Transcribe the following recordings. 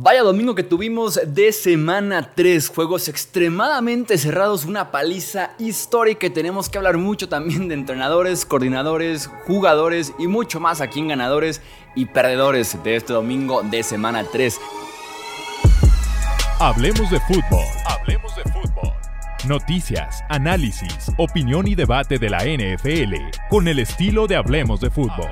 Vaya domingo que tuvimos de semana 3, juegos extremadamente cerrados, una paliza histórica y tenemos que hablar mucho también de entrenadores, coordinadores, jugadores y mucho más aquí en ganadores y perdedores de este domingo de semana 3. Hablemos de fútbol. Hablemos de fútbol. Noticias, análisis, opinión y debate de la NFL con el estilo de Hablemos de fútbol.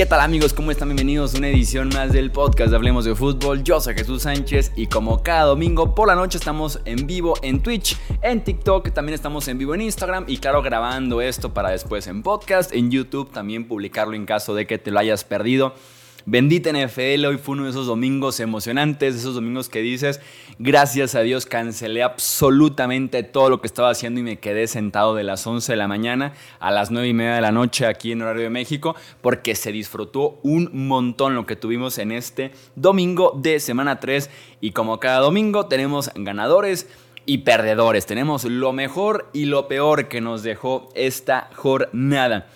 ¿Qué tal amigos? ¿Cómo están? Bienvenidos a una edición más del podcast de Hablemos de Fútbol. Yo soy Jesús Sánchez y como cada domingo por la noche estamos en vivo en Twitch, en TikTok, también estamos en vivo en Instagram y claro grabando esto para después en podcast, en YouTube, también publicarlo en caso de que te lo hayas perdido. Bendita NFL, hoy fue uno de esos domingos emocionantes, esos domingos que dices, gracias a Dios cancelé absolutamente todo lo que estaba haciendo y me quedé sentado de las 11 de la mañana a las 9 y media de la noche aquí en horario de México, porque se disfrutó un montón lo que tuvimos en este domingo de semana 3 y como cada domingo tenemos ganadores y perdedores, tenemos lo mejor y lo peor que nos dejó esta jornada.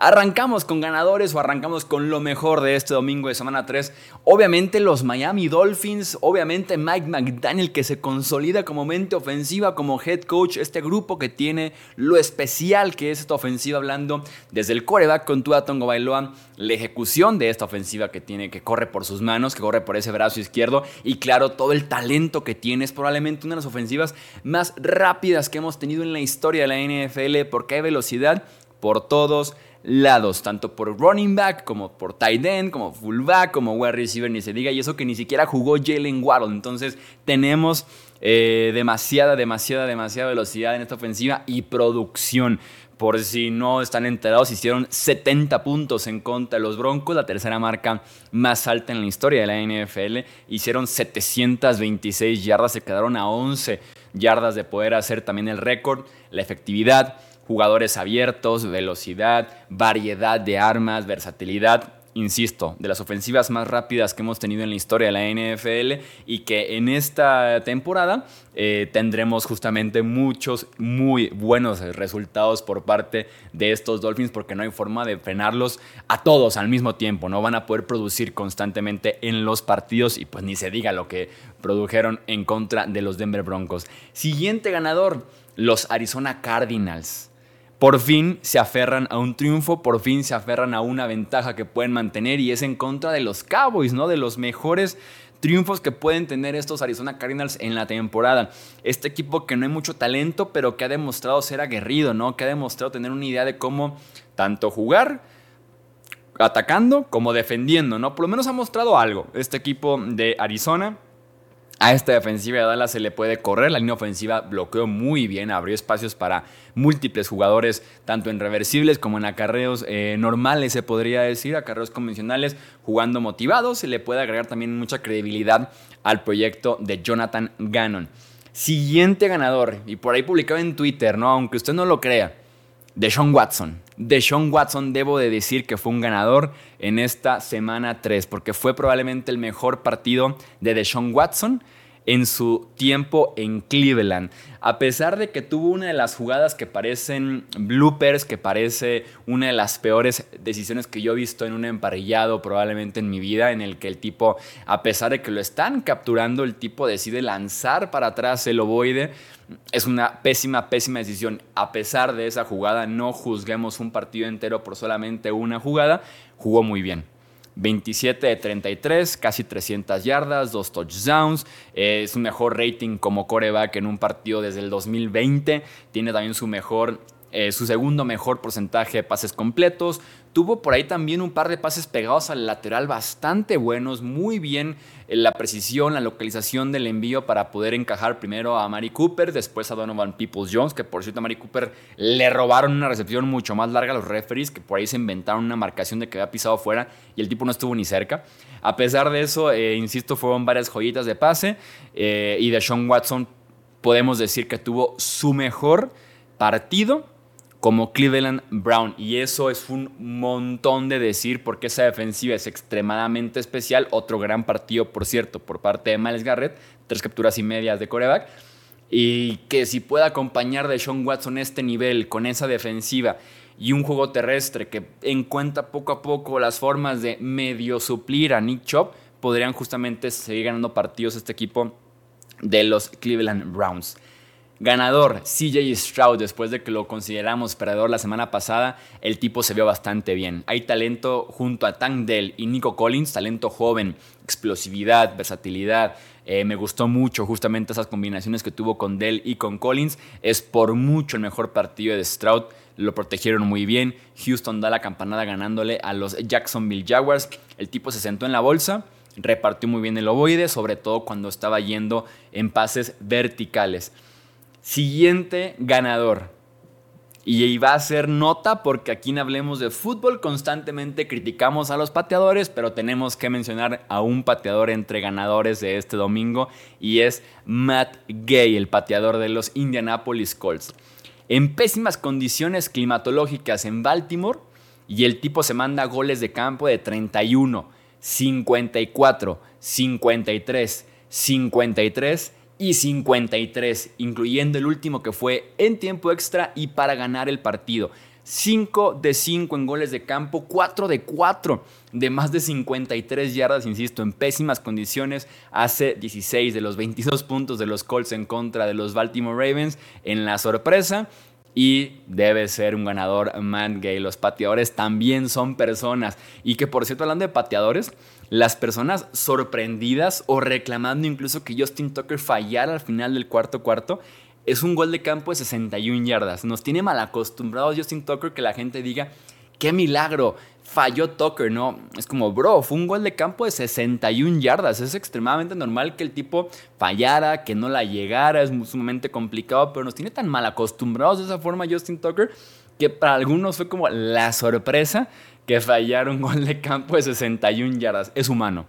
Arrancamos con ganadores o arrancamos con lo mejor de este domingo de semana 3. Obviamente los Miami Dolphins, obviamente Mike McDaniel que se consolida como mente ofensiva, como head coach, este grupo que tiene lo especial que es esta ofensiva hablando desde el coreback con Tua Tongo Bailoa, la ejecución de esta ofensiva que tiene, que corre por sus manos, que corre por ese brazo izquierdo y claro, todo el talento que tiene es probablemente una de las ofensivas más rápidas que hemos tenido en la historia de la NFL porque hay velocidad por todos lados, tanto por running back como por tight end, como fullback, como wide receiver, ni se diga, y eso que ni siquiera jugó Jalen Waddle. Entonces tenemos eh, demasiada, demasiada, demasiada velocidad en esta ofensiva y producción. Por si no están enterados, hicieron 70 puntos en contra de los Broncos, la tercera marca más alta en la historia de la NFL. Hicieron 726 yardas, se quedaron a 11 yardas de poder hacer también el récord. La efectividad, jugadores abiertos, velocidad, variedad de armas, versatilidad. Insisto, de las ofensivas más rápidas que hemos tenido en la historia de la NFL y que en esta temporada eh, tendremos justamente muchos muy buenos resultados por parte de estos Dolphins porque no hay forma de frenarlos a todos al mismo tiempo, no van a poder producir constantemente en los partidos y pues ni se diga lo que produjeron en contra de los Denver Broncos. Siguiente ganador, los Arizona Cardinals por fin se aferran a un triunfo, por fin se aferran a una ventaja que pueden mantener y es en contra de los Cowboys, ¿no? De los mejores triunfos que pueden tener estos Arizona Cardinals en la temporada. Este equipo que no hay mucho talento, pero que ha demostrado ser aguerrido, ¿no? Que ha demostrado tener una idea de cómo tanto jugar atacando como defendiendo, ¿no? Por lo menos ha mostrado algo este equipo de Arizona. A esta defensiva de Dallas se le puede correr, la línea ofensiva bloqueó muy bien, abrió espacios para múltiples jugadores, tanto en reversibles como en acarreos eh, normales, se podría decir, acarreos convencionales, jugando motivados. Se le puede agregar también mucha credibilidad al proyecto de Jonathan Gannon. Siguiente ganador, y por ahí publicado en Twitter, ¿no? aunque usted no lo crea, de Sean Watson. De Sean Watson debo de decir que fue un ganador en esta semana 3, porque fue probablemente el mejor partido de Deshaun Watson en su tiempo en Cleveland. A pesar de que tuvo una de las jugadas que parecen bloopers, que parece una de las peores decisiones que yo he visto en un emparrillado probablemente en mi vida, en el que el tipo, a pesar de que lo están capturando, el tipo decide lanzar para atrás el ovoide. Es una pésima, pésima decisión. A pesar de esa jugada, no juzguemos un partido entero por solamente una jugada. Jugó muy bien. 27 de 33, casi 300 yardas, dos touchdowns. es un mejor rating como coreback en un partido desde el 2020. Tiene también su mejor eh, su segundo mejor porcentaje de pases completos. Tuvo por ahí también un par de pases pegados al lateral bastante buenos, muy bien la precisión, la localización del envío para poder encajar primero a Mari Cooper, después a Donovan Peoples Jones, que por cierto a Mari Cooper le robaron una recepción mucho más larga a los referees, que por ahí se inventaron una marcación de que había pisado fuera y el tipo no estuvo ni cerca. A pesar de eso, eh, insisto, fueron varias joyitas de pase eh, y de Sean Watson podemos decir que tuvo su mejor partido como Cleveland Brown. Y eso es un montón de decir porque esa defensiva es extremadamente especial. Otro gran partido, por cierto, por parte de Miles Garrett. Tres capturas y medias de coreback. Y que si puede acompañar de Sean Watson este nivel con esa defensiva y un juego terrestre que encuentra poco a poco las formas de medio suplir a Nick Chubb, podrían justamente seguir ganando partidos este equipo de los Cleveland Browns. Ganador, CJ Stroud, después de que lo consideramos perdedor la semana pasada, el tipo se vio bastante bien. Hay talento junto a Tank Dell y Nico Collins, talento joven, explosividad, versatilidad. Eh, me gustó mucho justamente esas combinaciones que tuvo con Dell y con Collins. Es por mucho el mejor partido de Stroud. Lo protegieron muy bien. Houston da la campanada ganándole a los Jacksonville Jaguars. El tipo se sentó en la bolsa repartió muy bien el ovoide, sobre todo cuando estaba yendo en pases verticales. Siguiente ganador. Y va a ser nota porque aquí en Hablemos de Fútbol constantemente criticamos a los pateadores, pero tenemos que mencionar a un pateador entre ganadores de este domingo y es Matt Gay, el pateador de los Indianapolis Colts. En pésimas condiciones climatológicas en Baltimore y el tipo se manda goles de campo de 31, 54, 53, 53 y 53, incluyendo el último que fue en tiempo extra y para ganar el partido. 5 de 5 en goles de campo, 4 de 4 de más de 53 yardas, insisto, en pésimas condiciones. Hace 16 de los 22 puntos de los Colts en contra de los Baltimore Ravens en la sorpresa. Y debe ser un ganador man gay. Los pateadores también son personas. Y que por cierto, hablando de pateadores, las personas sorprendidas o reclamando incluso que Justin Tucker fallara al final del cuarto cuarto, es un gol de campo de 61 yardas. Nos tiene mal acostumbrados Justin Tucker que la gente diga, qué milagro, falló Tucker, ¿no? Es como, bro, fue un gol de campo de 61 yardas. Es extremadamente normal que el tipo fallara, que no la llegara, es sumamente complicado, pero nos tiene tan mal acostumbrados de esa forma Justin Tucker que para algunos fue como la sorpresa que fallar un gol de campo de 61 yardas. Es humano.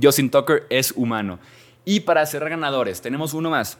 Justin Tucker es humano. Y para cerrar ganadores, tenemos uno más.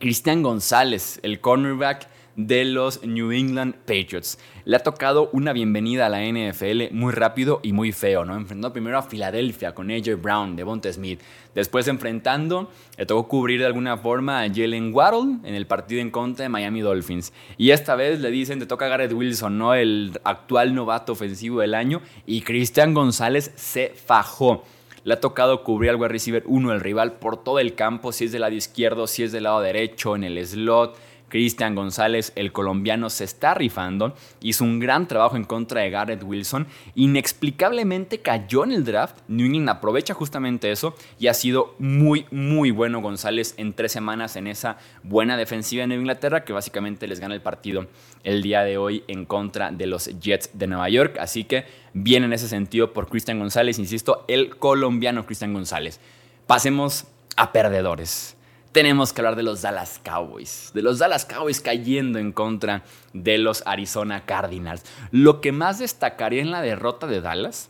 Cristian González, el cornerback de los New England Patriots. Le ha tocado una bienvenida a la NFL muy rápido y muy feo, ¿no? Enfrentó primero a Filadelfia con AJ Brown, Devonta Smith. Después enfrentando, le tocó cubrir de alguna forma a Jalen Waddle en el partido en contra de Miami Dolphins. Y esta vez le dicen, te toca Garrett Wilson, ¿no? El actual novato ofensivo del año. Y Cristian González se fajó. Le ha tocado cubrir al wide receiver uno, el rival, por todo el campo, si es del lado izquierdo, si es del lado derecho, en el slot Cristian González, el colombiano, se está rifando. Hizo un gran trabajo en contra de Garrett Wilson. Inexplicablemente cayó en el draft. New England aprovecha justamente eso y ha sido muy, muy bueno González en tres semanas en esa buena defensiva de Inglaterra que básicamente les gana el partido el día de hoy en contra de los Jets de Nueva York. Así que bien en ese sentido por Cristian González, insisto, el colombiano Cristian González. Pasemos a perdedores tenemos que hablar de los Dallas Cowboys. De los Dallas Cowboys cayendo en contra de los Arizona Cardinals. Lo que más destacaría en la derrota de Dallas,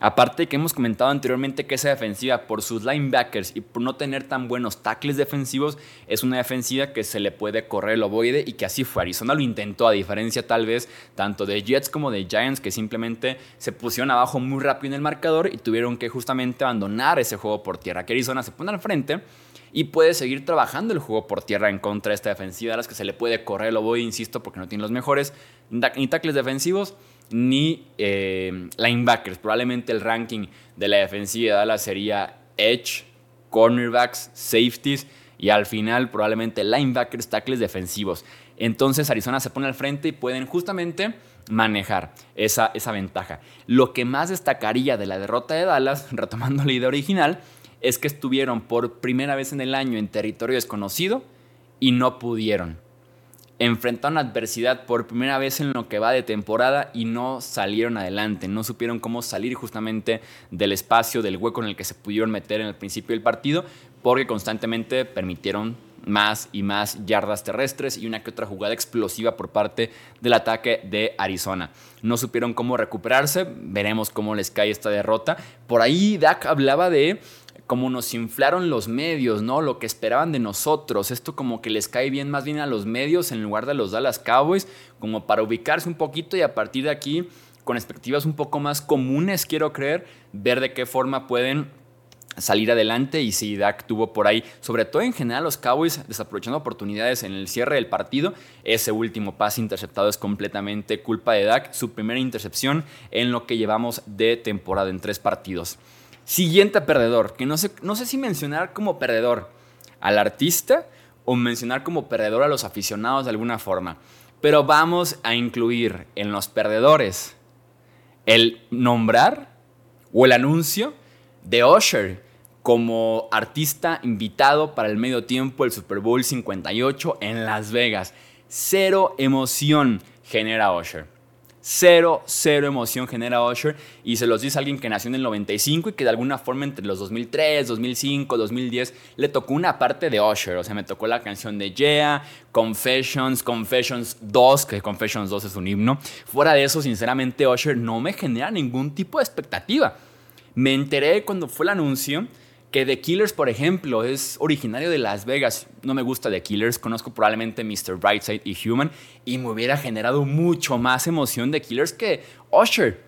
aparte que hemos comentado anteriormente que esa defensiva por sus linebackers y por no tener tan buenos tackles defensivos, es una defensiva que se le puede correr el ovoide y que así fue. Arizona lo intentó, a diferencia tal vez tanto de Jets como de Giants, que simplemente se pusieron abajo muy rápido en el marcador y tuvieron que justamente abandonar ese juego por tierra. Que Arizona se pone al frente y puede seguir trabajando el juego por tierra en contra de esta defensiva, a las que se le puede correr, lo voy, insisto, porque no tiene los mejores ni tackles defensivos ni eh, linebackers. Probablemente el ranking de la defensiva de Dallas sería edge, cornerbacks, safeties y al final probablemente linebackers, tackles defensivos. Entonces Arizona se pone al frente y pueden justamente manejar esa, esa ventaja. Lo que más destacaría de la derrota de Dallas, retomando la idea original, es que estuvieron por primera vez en el año en territorio desconocido y no pudieron. Enfrentaron adversidad por primera vez en lo que va de temporada y no salieron adelante, no supieron cómo salir justamente del espacio, del hueco en el que se pudieron meter en el principio del partido, porque constantemente permitieron más y más yardas terrestres y una que otra jugada explosiva por parte del ataque de Arizona. No supieron cómo recuperarse, veremos cómo les cae esta derrota. Por ahí Dak hablaba de como nos inflaron los medios, ¿no? Lo que esperaban de nosotros. Esto como que les cae bien más bien a los medios en lugar de los Dallas Cowboys, como para ubicarse un poquito y a partir de aquí, con expectativas un poco más comunes, quiero creer, ver de qué forma pueden salir adelante y si Dak tuvo por ahí, sobre todo en general los Cowboys desaprovechando oportunidades en el cierre del partido, ese último pase interceptado es completamente culpa de Dak, su primera intercepción en lo que llevamos de temporada en tres partidos. Siguiente perdedor, que no sé, no sé si mencionar como perdedor al artista o mencionar como perdedor a los aficionados de alguna forma, pero vamos a incluir en los perdedores el nombrar o el anuncio de Usher como artista invitado para el medio tiempo del Super Bowl 58 en Las Vegas. Cero emoción genera Usher. Cero, cero emoción genera Usher. Y se los dice alguien que nació en el 95 y que de alguna forma entre los 2003, 2005, 2010 le tocó una parte de Usher. O sea, me tocó la canción de Yeah, Confessions, Confessions 2, que Confessions 2 es un himno. Fuera de eso, sinceramente, Usher no me genera ningún tipo de expectativa. Me enteré cuando fue el anuncio que The Killers, por ejemplo, es originario de Las Vegas. No me gusta The Killers, conozco probablemente Mr. Brightside y Human y me hubiera generado mucho más emoción The Killers que Usher.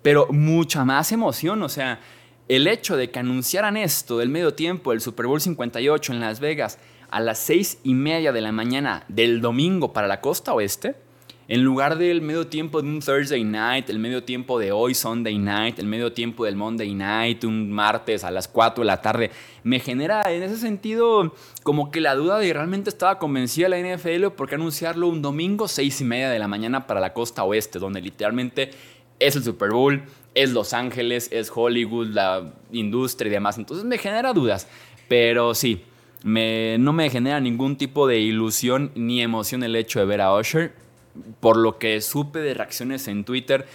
Pero mucha más emoción, o sea, el hecho de que anunciaran esto del medio tiempo del Super Bowl 58 en Las Vegas a las seis y media de la mañana del domingo para la costa oeste, en lugar del medio tiempo de un Thursday night, el medio tiempo de hoy Sunday night, el medio tiempo del Monday night, un martes a las 4 de la tarde, me genera en ese sentido como que la duda de realmente estaba convencida la NFL por qué anunciarlo un domingo 6 y media de la mañana para la costa oeste, donde literalmente es el Super Bowl, es Los Ángeles, es Hollywood, la industria y demás. Entonces me genera dudas. Pero sí, no me genera ningún tipo de ilusión ni emoción el hecho de ver a Usher por lo que supe de reacciones en Twitter,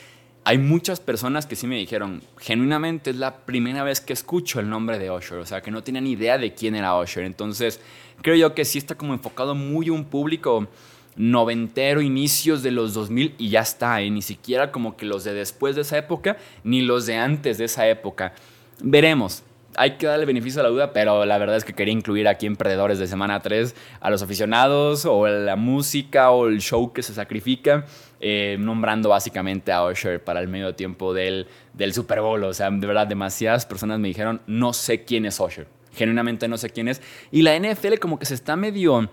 hay muchas personas que sí me dijeron, genuinamente es la primera vez que escucho el nombre de Usher, o sea, que no tienen idea de quién era Usher. Entonces, creo yo que sí está como enfocado muy un público noventero, inicios de los 2000 y ya está, ¿eh? ni siquiera como que los de después de esa época, ni los de antes de esa época. Veremos hay que darle beneficio a la duda, pero la verdad es que quería incluir aquí en Perdedores de Semana 3 a los aficionados o la música o el show que se sacrifica, eh, nombrando básicamente a Usher para el medio tiempo del, del Super Bowl. O sea, de verdad, demasiadas personas me dijeron, no sé quién es Usher. Genuinamente no sé quién es. Y la NFL como que se está medio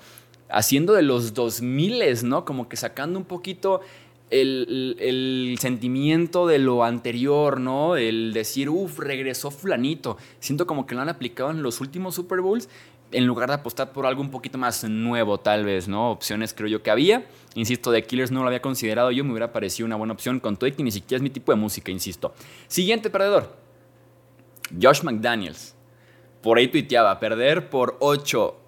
haciendo de los 2000, ¿no? Como que sacando un poquito el, sentimiento de lo anterior, ¿no? El decir, uff, regresó fulanito. Siento como que lo han aplicado en los últimos Super Bowls en lugar de apostar por algo un poquito más nuevo, tal vez, ¿no? Opciones creo yo que había. Insisto, de Killers no lo había considerado yo, me hubiera parecido una buena opción con todo y que ni siquiera es mi tipo de música, insisto. Siguiente perdedor, Josh McDaniels. Por ahí tuiteaba, perder por 8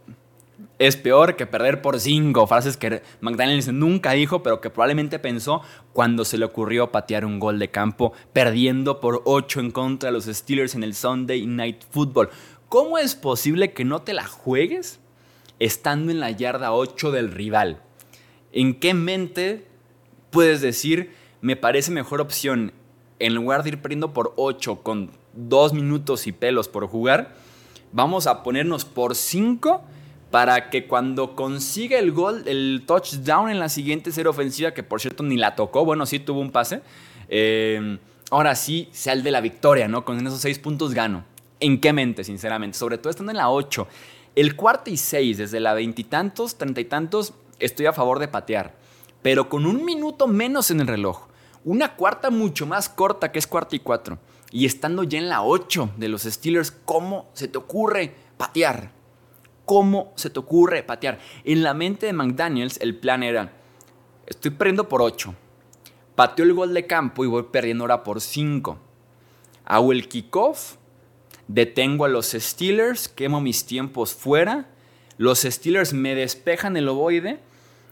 es peor que perder por cinco. Frases que McDaniels nunca dijo, pero que probablemente pensó cuando se le ocurrió patear un gol de campo, perdiendo por ocho en contra de los Steelers en el Sunday Night Football. ¿Cómo es posible que no te la juegues estando en la yarda 8 del rival? ¿En qué mente puedes decir, me parece mejor opción, en lugar de ir perdiendo por 8 con dos minutos y pelos por jugar, vamos a ponernos por 5? Para que cuando consiga el gol, el touchdown en la siguiente serie ofensiva, que por cierto ni la tocó, bueno, sí tuvo un pase, eh, ahora sí sea de la victoria, ¿no? Con esos seis puntos gano. ¿En qué mente, sinceramente? Sobre todo estando en la 8. El cuarto y seis, desde la veintitantos, treinta y tantos, estoy a favor de patear. Pero con un minuto menos en el reloj. Una cuarta mucho más corta que es cuarta y cuatro. Y estando ya en la 8 de los Steelers, ¿cómo se te ocurre patear? ¿Cómo se te ocurre patear? En la mente de McDaniels el plan era, estoy perdiendo por 8. Pateo el gol de campo y voy perdiendo ahora por 5. Hago el kickoff, detengo a los Steelers, quemo mis tiempos fuera. Los Steelers me despejan el ovoide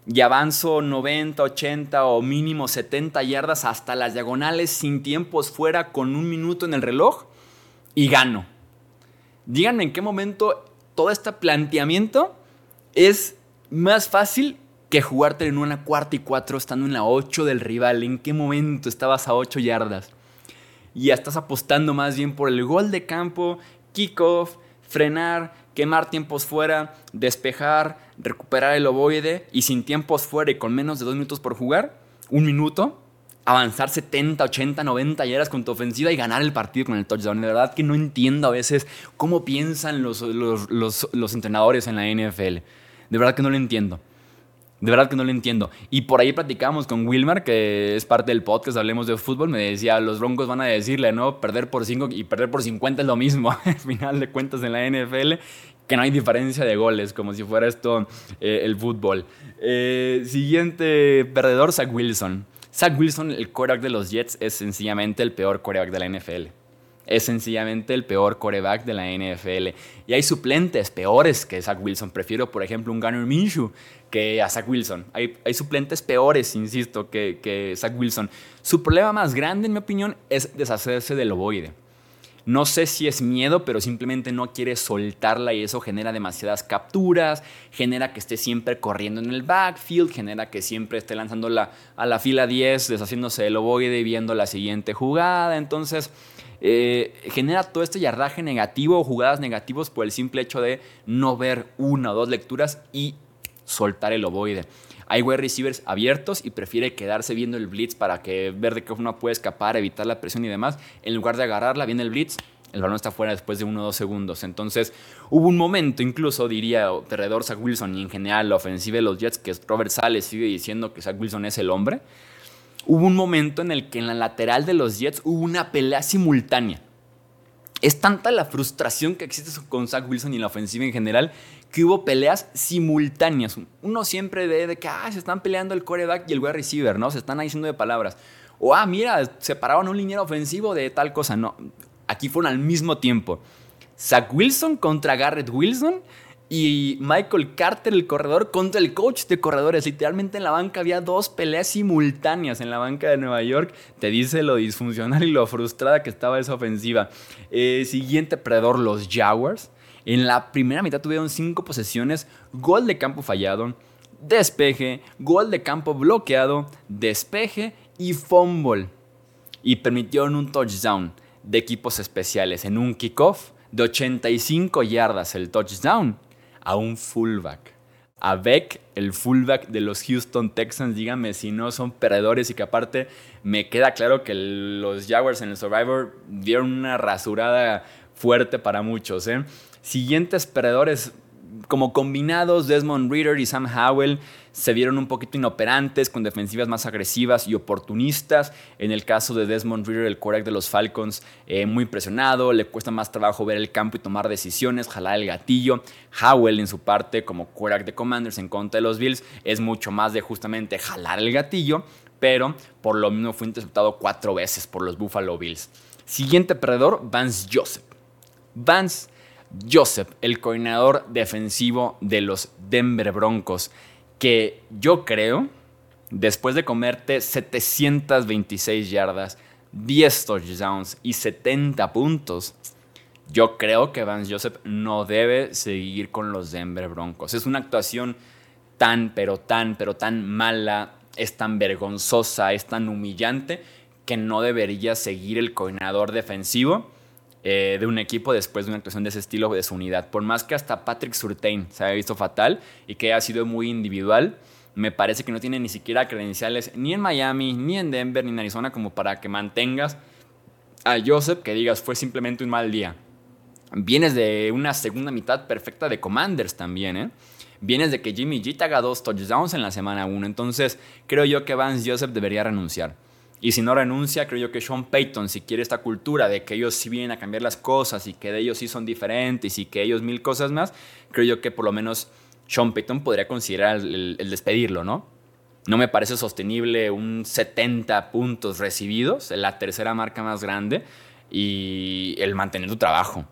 y avanzo 90, 80 o mínimo 70 yardas hasta las diagonales sin tiempos fuera con un minuto en el reloj y gano. Díganme en qué momento todo este planteamiento es más fácil que jugarte en una cuarta y cuatro estando en la 8 del rival. ¿En qué momento estabas a 8 yardas? Y ya estás apostando más bien por el gol de campo kickoff, frenar, quemar tiempos fuera, despejar, recuperar el ovoide y sin tiempos fuera y con menos de dos minutos por jugar, un minuto, avanzar 70, 80, 90 yardas con tu ofensiva y ganar el partido con el touchdown. De verdad que no entiendo a veces cómo piensan los, los, entrenadores en la NFL. De verdad que no lo entiendo. De verdad que no lo entiendo. Y por ahí platicamos con Wilmar, que es parte del podcast, hablemos de fútbol, me decía, los Broncos van a decirle, ¿no? Perder por 5 y perder por 50 es lo mismo, al final de cuentas en la NFL, que no hay diferencia de goles, como si fuera esto eh, el fútbol. Eh, siguiente perdedor, Zach Wilson. Zach Wilson, el quarterback de los Jets, es sencillamente el peor quarterback de la NFL es sencillamente el peor coreback de la NFL. Y hay suplentes peores que Zach Wilson. Prefiero, por ejemplo, un Gunnar Minshew que a Zach Wilson. Hay, hay suplentes peores, insisto, que, que, Zach Wilson. Su problema más grande, en mi opinión, es deshacerse del ovoide. No sé si es miedo, pero simplemente no quiere soltarla y eso genera demasiadas capturas, genera que esté siempre corriendo en el backfield, genera que siempre esté lanzando a la fila 10, deshaciéndose del ovoide y viendo la siguiente jugada. Entonces, eh, genera todo este yardaje negativo o jugadas negativos por el simple hecho de no ver una o dos lecturas y soltar el ovoide. Hay wide receivers abiertos y prefiere quedarse viendo el blitz para que ver de qué forma puede escapar, evitar la presión y demás. En lugar de agarrarla, viene el blitz, el balón está fuera después de uno o dos segundos. Entonces, hubo un momento, incluso diría alrededor Zach Wilson y en general la ofensiva de los Jets, que Robert Sales sigue diciendo que Zach Wilson es el hombre hubo un momento en el que en la lateral de los Jets hubo una pelea simultánea. Es tanta la frustración que existe con Zach Wilson y la ofensiva en general que hubo peleas simultáneas. Uno siempre de que ah, se están peleando el coreback y el wide receiver, ¿no? Se están ahí diciendo de palabras. O ah, mira, separaron un liniero ofensivo de tal cosa. No, aquí fueron al mismo tiempo. Zach Wilson contra Garrett Wilson y Michael Carter, el corredor, contra el coach de corredores. Literalmente en la banca había dos peleas simultáneas en la banca de Nueva York. Te dice lo disfuncional y lo frustrada que estaba esa ofensiva. Eh, siguiente predador, los Jaguars. En la primera mitad tuvieron cinco posesiones, gol de campo fallado, despeje, gol de campo bloqueado, despeje y fumble. Y permitieron un touchdown de equipos especiales en un kickoff de 85 yardas el touchdown a un fullback. A Beck, el fullback de los Houston Texans, díganme si no son perdedores y que aparte me queda claro que los Jaguars en el Survivor dieron una rasurada fuerte para muchos. ¿eh? Siguientes perdedores, como combinados, Desmond Reader y Sam Howell se vieron un poquito inoperantes, con defensivas más agresivas y oportunistas. En el caso de Desmond Reader, el quarterback de los Falcons, eh, muy presionado, le cuesta más trabajo ver el campo y tomar decisiones, jalar el gatillo. Howell, en su parte, como quarterback de Commanders en contra de los Bills, es mucho más de justamente jalar el gatillo, pero por lo mismo fue interceptado cuatro veces por los Buffalo Bills. Siguiente perdedor, Vance Joseph. Vance Joseph, el coordinador defensivo de los Denver Broncos, que yo creo, después de comerte 726 yardas, 10 touchdowns y 70 puntos, yo creo que Vance Joseph no debe seguir con los Denver Broncos. Es una actuación tan, pero tan, pero tan mala, es tan vergonzosa, es tan humillante, que no debería seguir el coordinador defensivo eh, de un equipo después de una actuación de ese estilo de su unidad. Por más que hasta Patrick Surtain se haya visto fatal y que ha sido muy individual, me parece que no tiene ni siquiera credenciales ni en Miami, ni en Denver, ni en Arizona como para que mantengas a Joseph que digas fue simplemente un mal día. Vienes de una segunda mitad perfecta de Commanders también, ¿eh? Vienes de que Jimmy G haga dos touchdowns en la semana 1. Entonces creo yo que Vance Joseph debería renunciar. Y si no renuncia, creo yo que Sean Payton, si quiere esta cultura de que ellos sí vienen a cambiar las cosas y que de ellos sí son diferentes y que ellos mil cosas más, creo yo que por lo menos Sean Payton podría considerar el, despedirlo, ¿no? No me parece sostenible un 70 puntos recibidos, la tercera marca más grande, y el mantener tu trabajo.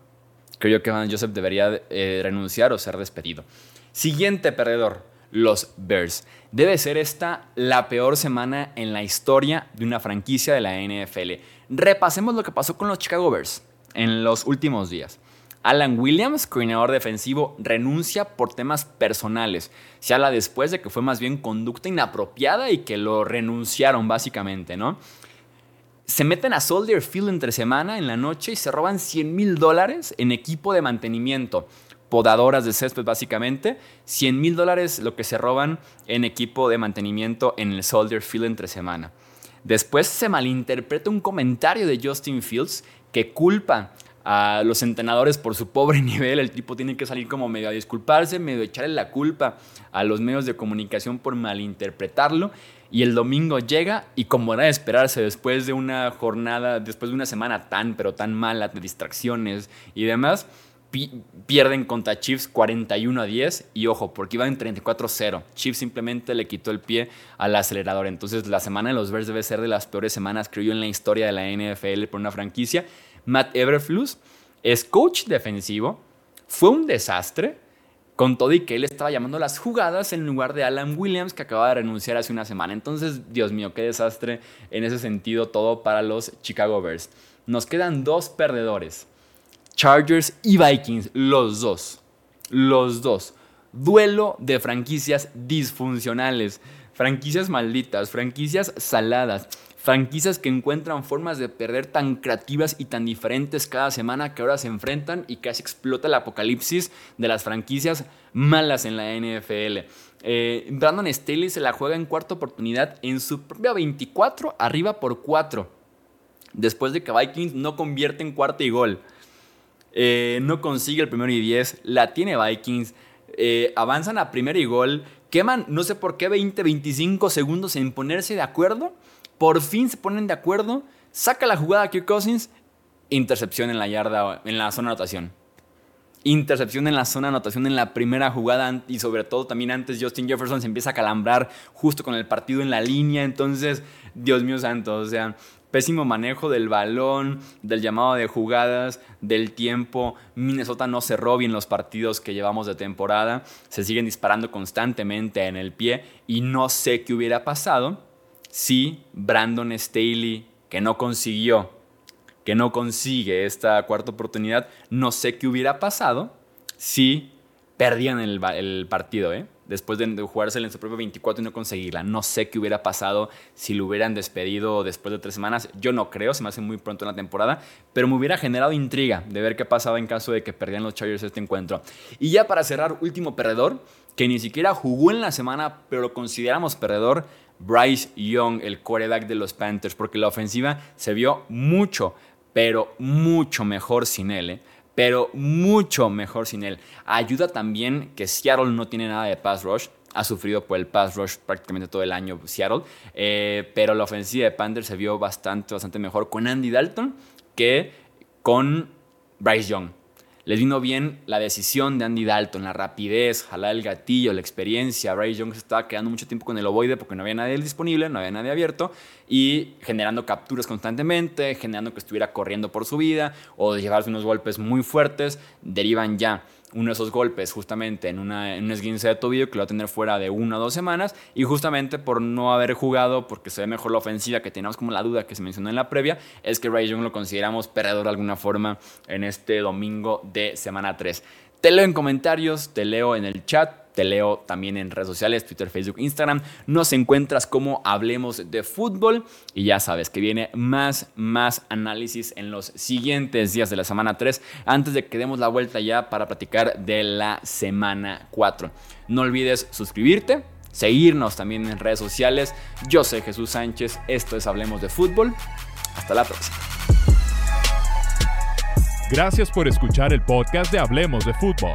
Creo yo que Van Joseph debería eh, renunciar o ser despedido. Siguiente perdedor, los Bears. Debe ser esta la peor semana en la historia de una franquicia de la NFL. Repasemos lo que pasó con los Chicago Bears en los últimos días. Alan Williams, coordinador defensivo, renuncia por temas personales. Se habla después de que fue más bien conducta inapropiada y que lo renunciaron básicamente, ¿no? se meten a Soldier Field entre semana en la noche y se roban 100 mil dólares en equipo de mantenimiento. Podadoras de césped, básicamente. 100 mil dólares lo que se roban en equipo de mantenimiento en el Soldier Field entre semana. Después se malinterpreta un comentario de Justin Fields que culpa a los entrenadores por su pobre nivel. El tipo tiene que salir como medio a disculparse, medio a echarle la culpa a los medios de comunicación por malinterpretarlo. Y el domingo llega y como era de esperarse después de una jornada, después de una semana tan pero tan mala de distracciones y demás, pierden contra Chiefs 41 a 10 y ojo, porque iban en 34-0. Chiefs simplemente le quitó el pie al acelerador. Entonces la semana de los Bears debe ser de las peores semanas, creo yo, en la historia de la NFL por una franquicia. Matt Everflus es coach defensivo, fue un desastre, con todo y que él estaba llamando las jugadas en lugar de Alan Williams, que acaba de renunciar hace una semana. Entonces, Dios mío, qué desastre en ese sentido todo para los Chicago Bears. Nos quedan dos perdedores. Chargers y Vikings, los dos. Los dos. Duelo de franquicias disfuncionales, franquicias malditas, franquicias saladas, franquicias que encuentran formas de perder tan creativas y tan diferentes cada semana que ahora se enfrentan y casi explota el apocalipsis de las franquicias malas en la NFL. Eh, Brandon Staley se la juega en cuarta oportunidad en su propia 24, arriba por 4. Después de que Vikings no convierte en cuarta y gol. Eh, no consigue el primero y 10, la tiene Vikings, eh, avanzan a primero y gol, queman no sé por qué 20, 25 segundos en ponerse de acuerdo, por fin se ponen de acuerdo, saca la jugada a Kirk Cousins, intercepción en la yarda, en la zona de anotación. Intercepción en la zona de anotación en la primera jugada y sobre todo también antes Justin Jefferson se empieza a calambrar justo con el partido en la línea. Entonces, Dios mío santo, o sea, Pésimo manejo del balón, del llamado de jugadas, del tiempo. Minnesota no cerró bien los partidos que llevamos de temporada. Se siguen disparando constantemente en el pie y no sé qué hubiera pasado si Brandon Staley, que no consiguió, que no consigue esta cuarta oportunidad, no sé qué hubiera pasado si perdían el, el partido, ¿eh? Después de, jugársela en su propio 24 y no conseguirla. No sé qué hubiera pasado si lo hubieran despedido después de tres semanas. Yo no creo, se me hace muy pronto en la temporada, pero me hubiera generado intriga de ver qué pasaba en caso de que perdieran los Chargers este encuentro. Y ya para cerrar, último perdedor, que ni siquiera jugó en la semana, pero lo consideramos perdedor, Bryce Young, el quarterback de los Panthers, porque la ofensiva se vio mucho, pero mucho mejor sin él. ¿eh? Pero mucho mejor sin él. Ayuda también que Seattle no tiene nada de pass rush. Ha sufrido por el pass rush prácticamente todo el año Seattle. Eh, pero la ofensiva de Panthers se vio bastante, bastante mejor con Andy Dalton que con Bryce Young. Les vino bien la decisión de Andy Dalton, la rapidez, jalar el gatillo, la experiencia. Bryce Young se estaba quedando mucho tiempo con el ovoide porque no había nadie disponible, no había nadie abierto y generando capturas constantemente, generando que estuviera corriendo por su vida o llevarse unos golpes muy fuertes, derivan ya uno de esos golpes justamente en, una, en un esguince de tobillo que lo va a tener fuera de una o dos semanas y justamente por no haber jugado, porque se ve mejor la ofensiva, que teníamos como la duda que se mencionó en la previa, es que Ray Young lo consideramos perdedor de alguna forma en este domingo de semana 3. Te leo en comentarios, te leo en el chat, te leo también en redes sociales, Twitter, Facebook, Instagram. Nos encuentras como Hablemos de Fútbol. Y ya sabes que viene más, más análisis en los siguientes días de la semana 3, antes de que demos la vuelta ya para platicar de la semana 4. No olvides suscribirte, seguirnos también en redes sociales. Yo soy Jesús Sánchez, esto es Hablemos de Fútbol. Hasta la próxima. Gracias por escuchar el podcast de Hablemos de Fútbol.